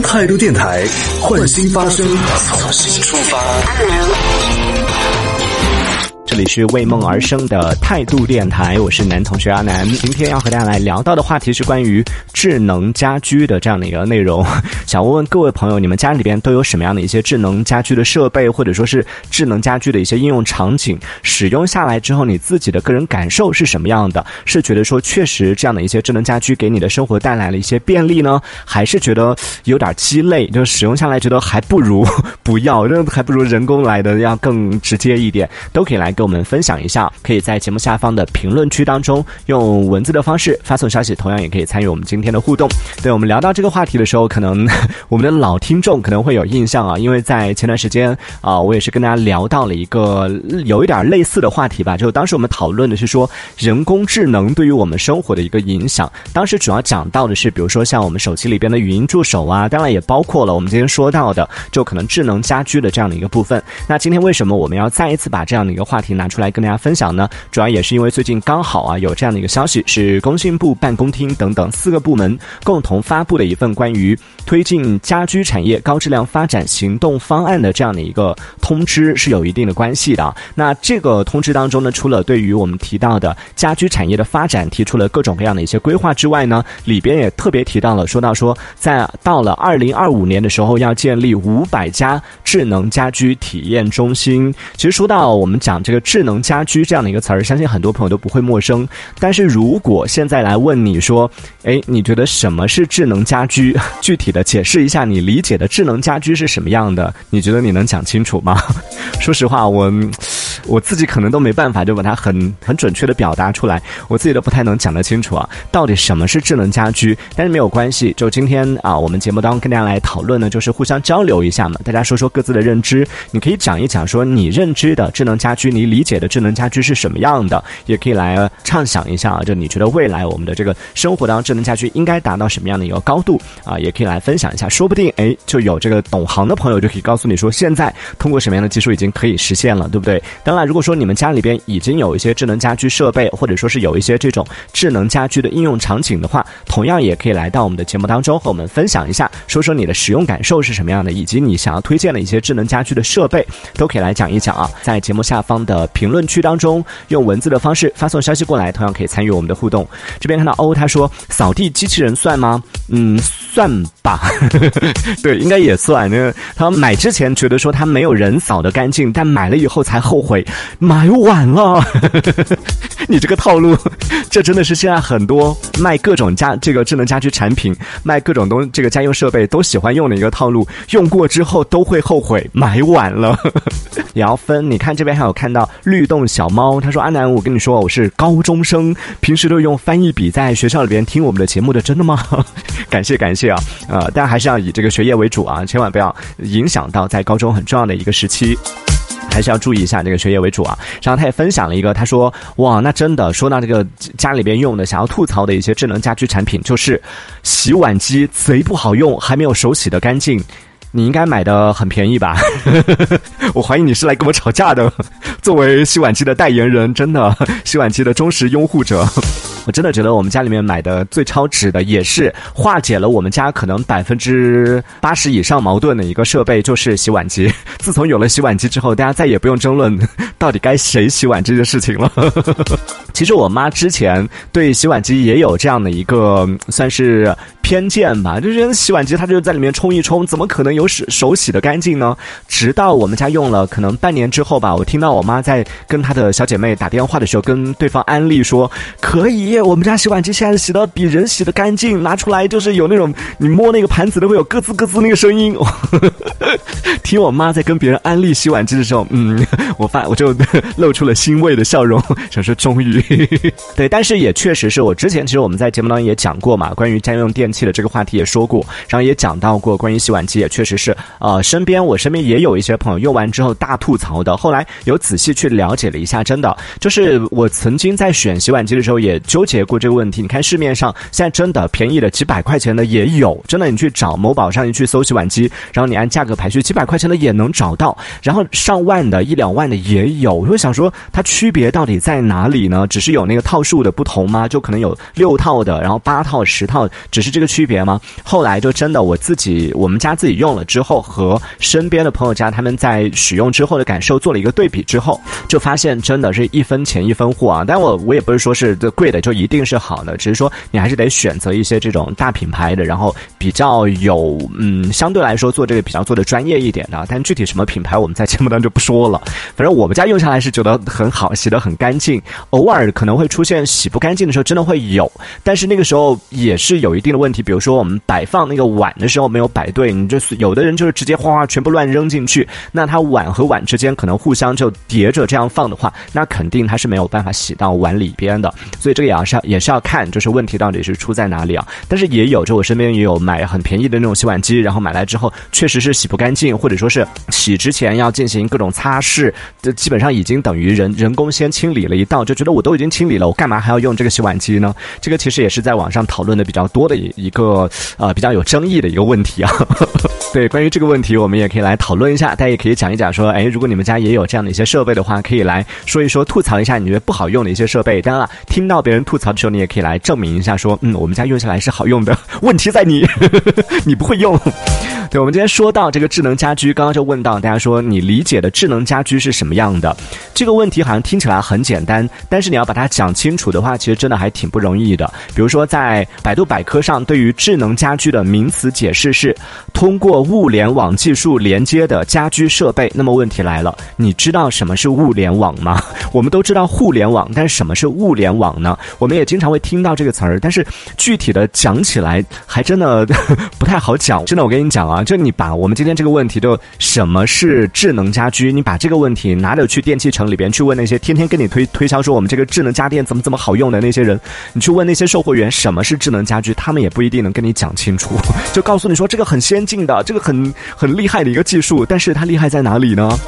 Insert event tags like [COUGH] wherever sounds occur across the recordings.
态度电台，换新发声，从新出发。这里是为梦而生的态度电台，我是男同学阿南。今天要和大家来聊到的话题是关于智能家居的这样的一个内容。[LAUGHS] 想问问各位朋友，你们家里边都有什么样的一些智能家居的设备，或者说是智能家居的一些应用场景？使用下来之后，你自己的个人感受是什么样的？是觉得说确实这样的一些智能家居给你的生活带来了一些便利呢，[LAUGHS] 还是觉得有点鸡肋？就使用下来觉得还不如 [LAUGHS] 不要，这还不如人工来的要更直接一点，都可以来跟我们分享一下。可以在节目下方的评论区当中用文字的方式发送消息，同样也可以参与我们今天的互动。对我们聊到这个话题的时候，可能 [LAUGHS] 我们的老听众可能会有印象啊，因为在前段时间啊，我也是跟大家聊到了一个有一点类似的话题吧，就当时我们讨论的是说人工智能对于我们生活的一个影响。当时主要讲到的是，比如说像我们手机里边的语音助手啊，当然也包括了我们今天说到的，就可能智能家居的这样的一个部分。那今天为什么我们要再一次把这样的一个话题拿出来跟大家分享呢？主要也是因为最近刚好啊有这样的一个消息，是工信部、办公厅等等四个部门共同发布的一份关于推进家居产业高质量发展行动方案的这样的一个通知，是有一定的关系的。那这个通知当中呢，除了对于我们提到的家居产业的发展提出了各种各样的一些规划之外呢，里边也特别提到了，说到说在到了二零二五年的时候，要建立五百家智能家居体验中心。其实说到我们讲这个智能家居这样的一个词儿，相信很多朋友都不会陌生。但是如果现在来问你说，哎，你觉得什么是智能家居？具体的解释一下，你理解的智能家居是什么样的？你觉得你能讲清楚吗？[LAUGHS] 说实话，我我自己可能都没办法就把它很很准确的表达出来，我自己都不太能讲得清楚啊。到底什么是智能家居？但是没有关系，就今天啊，我们节目当中跟大家来讨论呢，就是互相交流一下嘛，大家说说各自的认知。你可以讲一讲说你认知的智能家居，你你理解的智能家居是什么样的，也可以来畅想一下啊，就你觉得未来我们的这个生活当中智能家居应该达到什么样的一个高度啊？也可以来分享一下，说不定哎，就有这个懂行的朋友就可以告诉你说，现在通过什么样的技术已经可以实现了，对不对？当然，如果说你们家里边已经有一些智能家居设备，或者说是有一些这种智能家居的应用场景的话，同样也可以来到我们的节目当中和我们分享一下，说说你的使用感受是什么样的，以及你想要推荐的一些智能家居的设备，都可以来讲一讲啊。在节目下方的呃评论区当中，用文字的方式发送消息过来，同样可以参与我们的互动。这边看到欧他说，扫地机器人算吗？嗯，算吧，[LAUGHS] 对，应该也算。那他买之前觉得说他没有人扫的干净，但买了以后才后悔，买晚了。你这个套路，[LAUGHS] 这真的是现在很多卖各种家这个智能家居产品、卖各种东这个家用设备都喜欢用的一个套路。用过之后都会后悔，买晚了。[LAUGHS] 也要分，你看这边还有看到律动小猫，他说阿南，我跟你说我是高中生，平时都用翻译笔在学校里边听我们的节目的，真的吗？[LAUGHS] 感谢感谢啊，呃，大家还是要以这个学业为主啊，千万不要影响到在高中很重要的一个时期。还是要注意一下这个学业为主啊。然后他也分享了一个，他说：“哇，那真的说到这个家里边用的，想要吐槽的一些智能家居产品，就是洗碗机贼不好用，还没有手洗的干净。你应该买的很便宜吧？[LAUGHS] 我怀疑你是来跟我吵架的。作为洗碗机的代言人，真的洗碗机的忠实拥护者。”我真的觉得我们家里面买的最超值的，也是化解了我们家可能百分之八十以上矛盾的一个设备，就是洗碗机。自从有了洗碗机之后，大家再也不用争论到底该谁洗碗这件事情了。其实我妈之前对洗碗机也有这样的一个算是偏见吧，就觉得洗碗机它就在里面冲一冲，怎么可能有手手洗的干净呢？直到我们家用了可能半年之后吧，我听到我妈在跟她的小姐妹打电话的时候，跟对方安利说可以。我们家洗碗机现在洗的比人洗的干净，拿出来就是有那种你摸那个盘子都会有咯吱咯吱那个声音。[LAUGHS] 听我妈在跟别人安利洗碗机的时候，嗯，我发我就 [LAUGHS] 露出了欣慰的笑容，想说终于 [LAUGHS] 对，但是也确实是我之前其实我们在节目当中也讲过嘛，关于家用电器的这个话题也说过，然后也讲到过关于洗碗机也确实是呃，身边我身边也有一些朋友用完之后大吐槽的，后来有仔细去了解了一下，真的就是我曾经在选洗碗机的时候也纠结过这个问题。你看市面上现在真的便宜的几百块钱的也有，真的你去找某宝上你去搜洗碗机，然后你按价格排序，几百块钱的也能找到，然后上万的一两万的也有。我 [LAUGHS] 就想说它区别到底在哪里呢？只是有那个套数的不同吗？就可能有六套的，然后八套、十套，只是这个区别吗？后来就真的我自己，我们家自己用了之后，和身边的朋友家他们在使用之后的感受做了一个对比之后，就发现真的是一分钱一分货啊！但我我也不是说是贵的就一定是好的，只是说你还是得选择一些这种大品牌的，然后比较有嗯相对来说做这个比较做的专业一点的。但具体什么品牌我们在节目当中就不说了。反正我们家用下来是觉得很好，洗得很干净。偶尔可能会出现洗不干净的时候，真的会有，但是那个时候也是有一定的问题。比如说我们摆放那个碗的时候没有摆对，你就是有的人就是直接哗哗全部乱扔进去，那它碗和碗之间可能互相就叠着这样放的话，那肯定它是没有办法洗到碗里边的。所以这个也要是也是要看，就是问题到底是出在哪里啊？但是也有，就我身边也有买很便宜的那种洗碗机，然后买来之后确实是洗不干净，或者说是洗之前要进行各种擦拭，这基本上已经等于人人工先清理了一道，就觉得我都都已经清理了，我干嘛还要用这个洗碗机呢？这个其实也是在网上讨论的比较多的一一个呃比较有争议的一个问题啊。[LAUGHS] 对，关于这个问题，我们也可以来讨论一下，大家也可以讲一讲，说，哎，如果你们家也有这样的一些设备的话，可以来说一说，吐槽一下你觉得不好用的一些设备。当然了，听到别人吐槽的时候，你也可以来证明一下，说，嗯，我们家用下来是好用的，[LAUGHS] 问题在你，你不会用。对，我们今天说到这个智能家居，刚刚就问到大家说，你理解的智能家居是什么样的？这个问题好像听起来很简单，但是你要要把它讲清楚的话，其实真的还挺不容易的。比如说，在百度百科上，对于智能家居的名词解释是通过物联网技术连接的家居设备。那么问题来了，你知道什么是物联网吗？[LAUGHS] 我们都知道互联网，但是什么是物联网呢？我们也经常会听到这个词儿，但是具体的讲起来还真的 [LAUGHS] 不太好讲。真的，我跟你讲啊。就你把我们今天这个问题，就什么是智能家居？你把这个问题拿着去电器城里边去问那些天天跟你推推销说我们这个智能家电怎么怎么好用的那些人，你去问那些售货员什么是智能家居，他们也不一定能跟你讲清楚。[LAUGHS] 就告诉你说这个很先进的，这个很很厉害的一个技术，但是它厉害在哪里呢？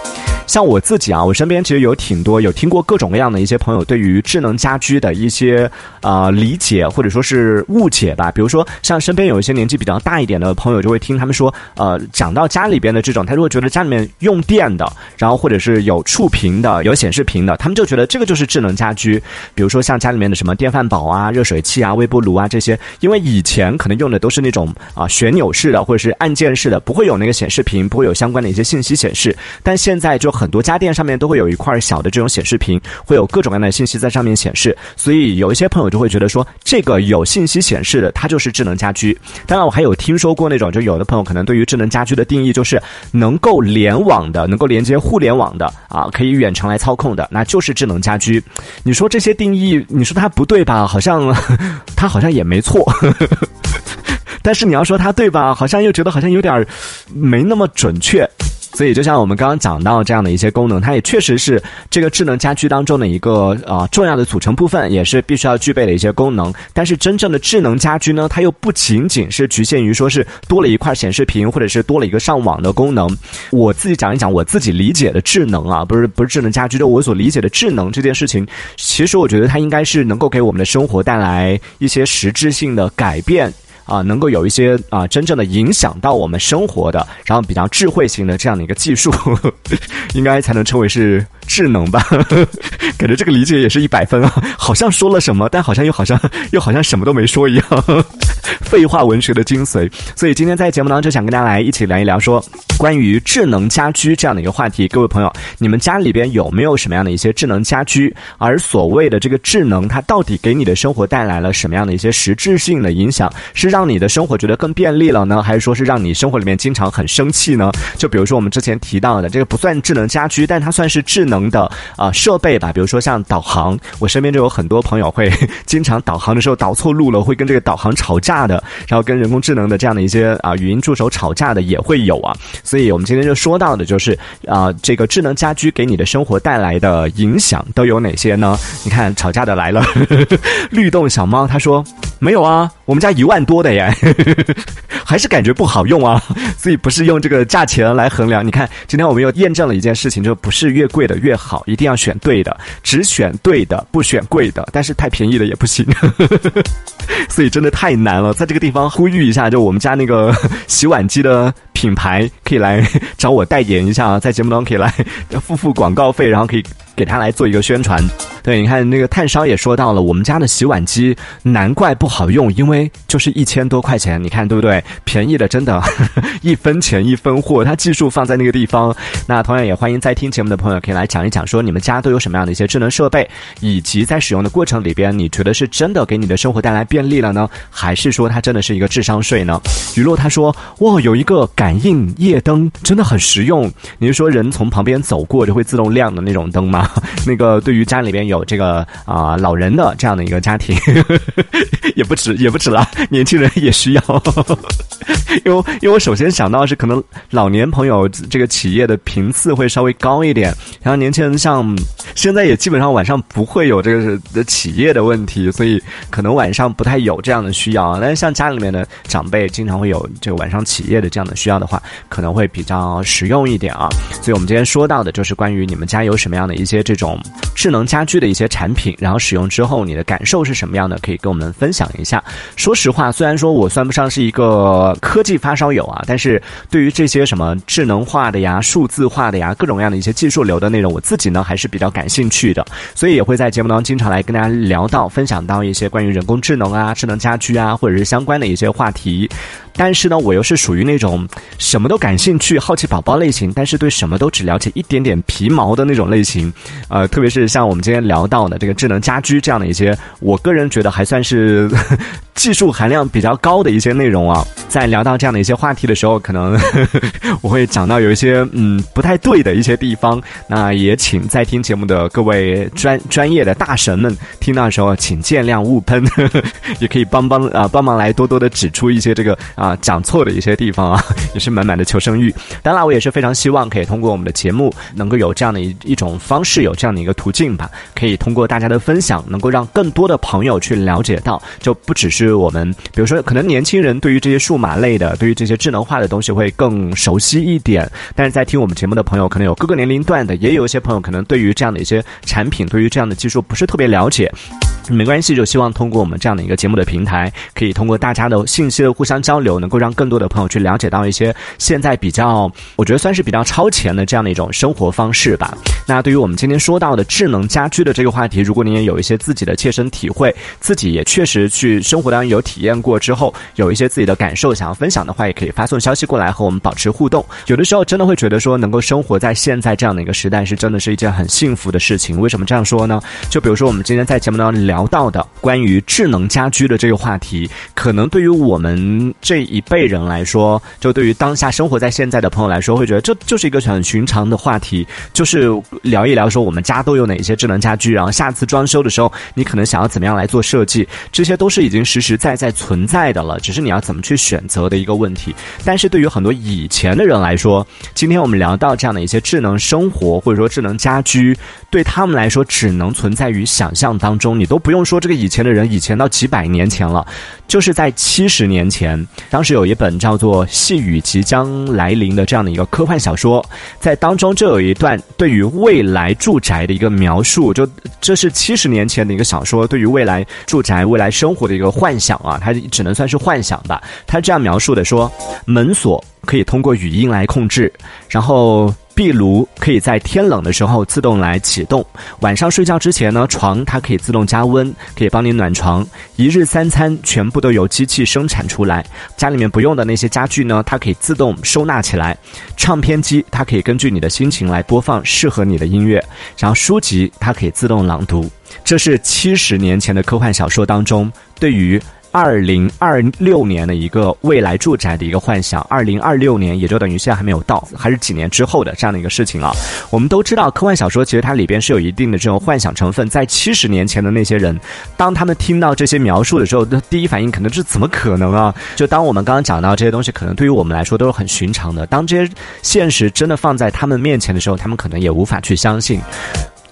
像我自己啊，我身边其实有挺多有听过各种各样的一些朋友对于智能家居的一些呃理解或者说是误解吧。比如说像身边有一些年纪比较大一点的朋友，就会听他们说，呃，讲到家里边的这种，他如果觉得家里面用电的，然后或者是有触屏的、有显示屏的，他们就觉得这个就是智能家居。比如说像家里面的什么电饭煲啊、热水器啊、微波炉啊这些，因为以前可能用的都是那种啊旋钮式的或者是按键式的，不会有那个显示屏，不会有相关的一些信息显示。但现在就很多家电上面都会有一块小的这种显示屏，会有各种各样的信息在上面显示，所以有一些朋友就会觉得说，这个有信息显示的，它就是智能家居。当然，我还有听说过那种，就有的朋友可能对于智能家居的定义就是能够联网的，能够连接互联网的啊，可以远程来操控的，那就是智能家居。你说这些定义，你说它不对吧？好像 [LAUGHS] 它好像也没错。[LAUGHS] 但是你要说它对吧？好像又觉得好像有点没那么准确。所以，就像我们刚刚讲到这样的一些功能，它也确实是这个智能家居当中的一个啊重要的组成部分，也是必须要具备的一些功能。但是，真正的智能家居呢，它又不仅仅是局限于说是多了一块显示屏，或者是多了一个上网的功能。我自己讲一讲我自己理解的智能啊，不是不是智能家居，就我所理解的智能这件事情，其实我觉得它应该是能够给我们的生活带来一些实质性的改变。啊，能够有一些啊，真正的影响到我们生活的，然后比较智慧型的这样的一个技术，[LAUGHS] 应该才能称为是智能吧？[LAUGHS] 感觉这个理解也是一百分啊，好像说了什么，但好像又好像又好像什么都没说一样，废话文学的精髓。所以今天在节目当中想跟大家来一起聊一聊，说关于智能家居这样的一个话题。各位朋友，你们家里边有没有什么样的一些智能家居？而所谓的这个智能，它到底给你的生活带来了什么样的一些实质性的影响？是让你的生活觉得更便利了呢，还是说是让你生活里面经常很生气呢？就比如说我们之前提到的这个不算智能家居，但它算是智能的啊设备吧。比如说像导航，我身边就有很多朋友会 [LAUGHS] 经常导航的时候导错路了，会跟这个导航吵架的，然后跟人工智能的这样的一些啊语音助手吵架的也会有啊。所以我们今天就说到的就是啊这个智能家居给你的生活带来的影响都有哪些呢？你看吵架的来了，[LAUGHS] 律动小猫他说没有啊，我们家一万多的耶。[LAUGHS] 还是感觉不好用啊，所以不是用这个价钱来衡量。你看，今天我们又验证了一件事情，就不是越贵的越好，一定要选对的，只选对的，不选贵的。但是太便宜的也不行，[LAUGHS] 所以真的太难了。在这个地方呼吁一下，就我们家那个 [LAUGHS] 洗碗机的品牌，可以来找我代言一下，在节目当中可以来付付广告费，然后可以给他来做一个宣传。对，你看那个炭烧也说到了，我们家的洗碗机难怪不好用，因为就是一千多块钱，你看对不对？便宜的真的，[LAUGHS] 一分钱一分货，它技术放在那个地方。那同样也欢迎在听节目的朋友可以来讲一讲，说你们家都有什么样的一些智能设备，以及在使用的过程里边，你觉得是真的给你的生活带来便利了呢，还是说它真的是一个智商税呢？雨露他说，哇，有一个感应夜灯，真的很实用。你是说人从旁边走过就会自动亮的那种灯吗？[LAUGHS] 那个对于家里边有。这个啊老人的这样的一个家庭，[LAUGHS] 也不止也不止了，年轻人也需要。[LAUGHS] 因为因为我首先想到是可能老年朋友这个企业的频次会稍微高一点，然后年轻人像现在也基本上晚上不会有这个的企业的问题，所以可能晚上不太有这样的需要。但是像家里面的长辈经常会有这个晚上企业的这样的需要的话，可能会比较实用一点啊。所以我们今天说到的就是关于你们家有什么样的一些些这种智能家居的一些产品，然后使用之后你的感受是什么样的，可以跟我们分享一下。说实话，虽然说我算不上是一个科技。发烧友啊，但是对于这些什么智能化的呀、数字化的呀、各种各样的一些技术流的内容，我自己呢还是比较感兴趣的，所以也会在节目当中经常来跟大家聊到、分享到一些关于人工智能啊、智能家居啊，或者是相关的一些话题。但是呢，我又是属于那种什么都感兴趣、好奇宝宝类型，但是对什么都只了解一点点皮毛的那种类型。呃，特别是像我们今天聊到的这个智能家居这样的一些，我个人觉得还算是技术含量比较高的一些内容啊。在聊到这样的一些话题的时候，可能 [LAUGHS] 我会讲到有一些嗯不太对的一些地方。那也请在听节目的各位专专业的大神们听到的时候，请见谅勿喷，[LAUGHS] 也可以帮帮啊帮忙来多多的指出一些这个。啊，讲错的一些地方啊，[LAUGHS] 也是满满的求生欲。当然，我也是非常希望可以通过我们的节目，能够有这样的一一种方式，有这样的一个途径吧，可以通过大家的分享，能够让更多的朋友去了解到，就不只是是我们，比如说，可能年轻人对于这些数码类的，对于这些智能化的东西会更熟悉一点。但是在听我们节目的朋友，可能有各个年龄段的，也有一些朋友可能对于这样的一些产品，对于这样的技术不是特别了解。没关系，就希望通过我们这样的一个节目的平台，可以通过大家的信息的互相交流，能够让更多的朋友去了解到一些现在比较，我觉得算是比较超前的这样的一种生活方式吧。那对于我们今天说到的智能家居的这个话题，如果你也有一些自己的切身体会，自己也确实去生活当中有体验过之后，有一些自己的感受想要分享的话，也可以发送消息过来和我们保持互动。有的时候真的会觉得说，能够生活在现在这样的一个时代，是真的是一件很幸福的事情。为什么这样说呢？就比如说我们今天在节目当中聊。聊到的关于智能家居的这个话题，可能对于我们这一辈人来说，就对于当下生活在现在的朋友来说，会觉得这就是一个很寻常的话题，就是聊一聊说我们家都有哪些智能家居，然后下次装修的时候，你可能想要怎么样来做设计，这些都是已经实实在在存在的了，只是你要怎么去选择的一个问题。但是对于很多以前的人来说，今天我们聊到这样的一些智能生活或者说智能家居，对他们来说只能存在于想象当中，你都。不用说，这个以前的人，以前到几百年前了，就是在七十年前，当时有一本叫做《细雨即将来临》的这样的一个科幻小说，在当中就有一段对于未来住宅的一个描述，就这是七十年前的一个小说，对于未来住宅、未来生活的一个幻想啊，它只能算是幻想吧。它这样描述的说，门锁可以通过语音来控制，然后。壁炉可以在天冷的时候自动来启动，晚上睡觉之前呢，床它可以自动加温，可以帮你暖床。一日三餐全部都由机器生产出来，家里面不用的那些家具呢，它可以自动收纳起来。唱片机它可以根据你的心情来播放适合你的音乐，然后书籍它可以自动朗读。这是七十年前的科幻小说当中对于。二零二六年的一个未来住宅的一个幻想，二零二六年也就等于现在还没有到，还是几年之后的这样的一个事情啊。我们都知道，科幻小说其实它里边是有一定的这种幻想成分。在七十年前的那些人，当他们听到这些描述的时候，第一反应可能是怎么可能啊？就当我们刚刚讲到这些东西，可能对于我们来说都是很寻常的。当这些现实真的放在他们面前的时候，他们可能也无法去相信。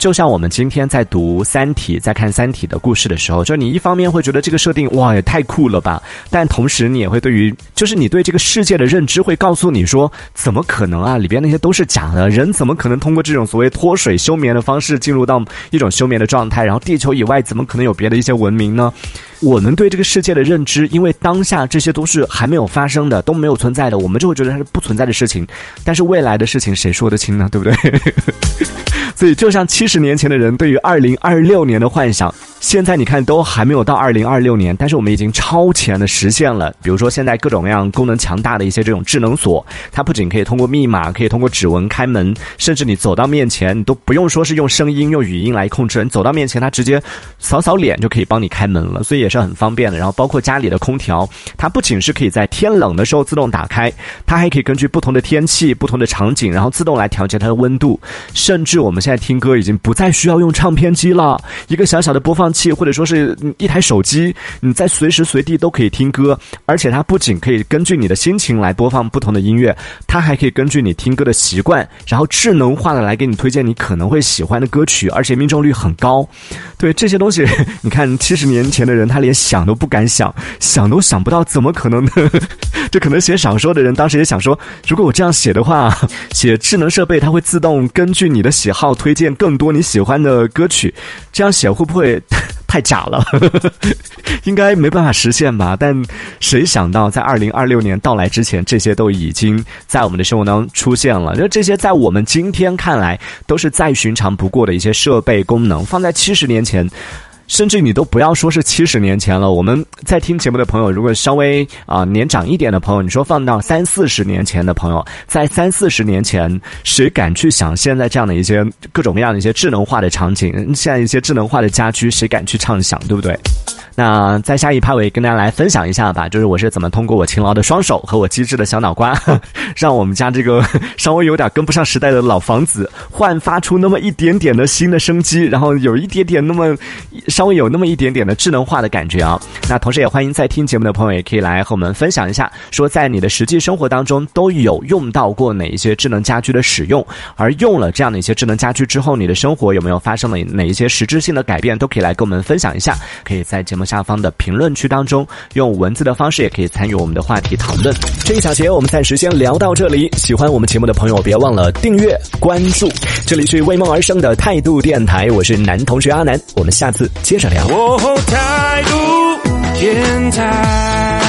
就像我们今天在读《三体》、在看《三体》的故事的时候，就你一方面会觉得这个设定哇也太酷了吧，但同时你也会对于，就是你对这个世界的认知会告诉你说，怎么可能啊？里边那些都是假的，人怎么可能通过这种所谓脱水休眠的方式进入到一种休眠的状态？然后地球以外怎么可能有别的一些文明呢？我们对这个世界的认知，因为当下这些都是还没有发生的，都没有存在的，我们就会觉得它是不存在的事情。但是未来的事情谁说得清呢？对不对？所以就像七十年前的人对于二零二六年的幻想，现在你看都还没有到二零二六年，但是我们已经超前的实现了。比如说现在各种各样功能强大的一些这种智能锁，它不仅可以通过密码，可以通过指纹开门，甚至你走到面前，你都不用说是用声音、用语音来控制，你走到面前，它直接扫扫脸就可以帮你开门了，所以也是很方便的。然后包括家里的空调，它不仅是可以在天冷的时候自动打开，它还可以根据不同的天气、不同的场景，然后自动来调节它的温度。甚至我们现在听歌已经不再需要用唱片机了，一个小小的播放器或者说是一台手机，你在随时随地都可以听歌。而且它不仅可以根据你的心情来播放不同的音乐，它还可以根据你听歌的习惯，然后智能化的来给你推荐你可能会喜欢的歌曲，而且命中率很高。对这些东西，[LAUGHS] 你看七十年前的人他连想都不敢想，想都想不到，怎么可能呢？[LAUGHS] 这可能写小说的人当时也想说，如果我这样写的话，写智能设备它会自动根据你的喜好推荐更多你喜欢的歌曲，这样写会不会太假了？[LAUGHS] 应该没办法实现吧？但谁想到在二零二六年到来之前，这些都已经在我们的生活当中出现了。就这些在我们今天看来都是再寻常不过的一些设备功能，放在七十年前。甚至你都不要说是七十年前了，我们在听节目的朋友，如果稍微啊年长一点的朋友，你说放到三四十年前的朋友，在三四十年前，谁敢去想现在这样的一些各种各样的一些智能化的场景，现在一些智能化的家居，谁敢去畅想，对不对？那在下一趴，我也跟大家来分享一下吧，就是我是怎么通过我勤劳的双手和我机智的小脑瓜，[LAUGHS] 让我们家这个稍微有点跟不上时代的老房子焕发出那么一点点的新的生机，然后有一点点那么稍稍微有那么一点点的智能化的感觉啊。那同时也欢迎在听节目的朋友也可以来和我们分享一下，说在你的实际生活当中都有用到过哪一些智能家居的使用，而用了这样的一些智能家居之后，你的生活有没有发生了哪一些实质性的改变，都可以来跟我们分享一下。可以在节目。下方的评论区当中，用文字的方式也可以参与我们的话题讨论。这一小节我们暂时先聊到这里。喜欢我们节目的朋友，别忘了订阅关注。这里是为梦而生的态度电台，我是男同学阿南，我们下次接着聊。态度电台。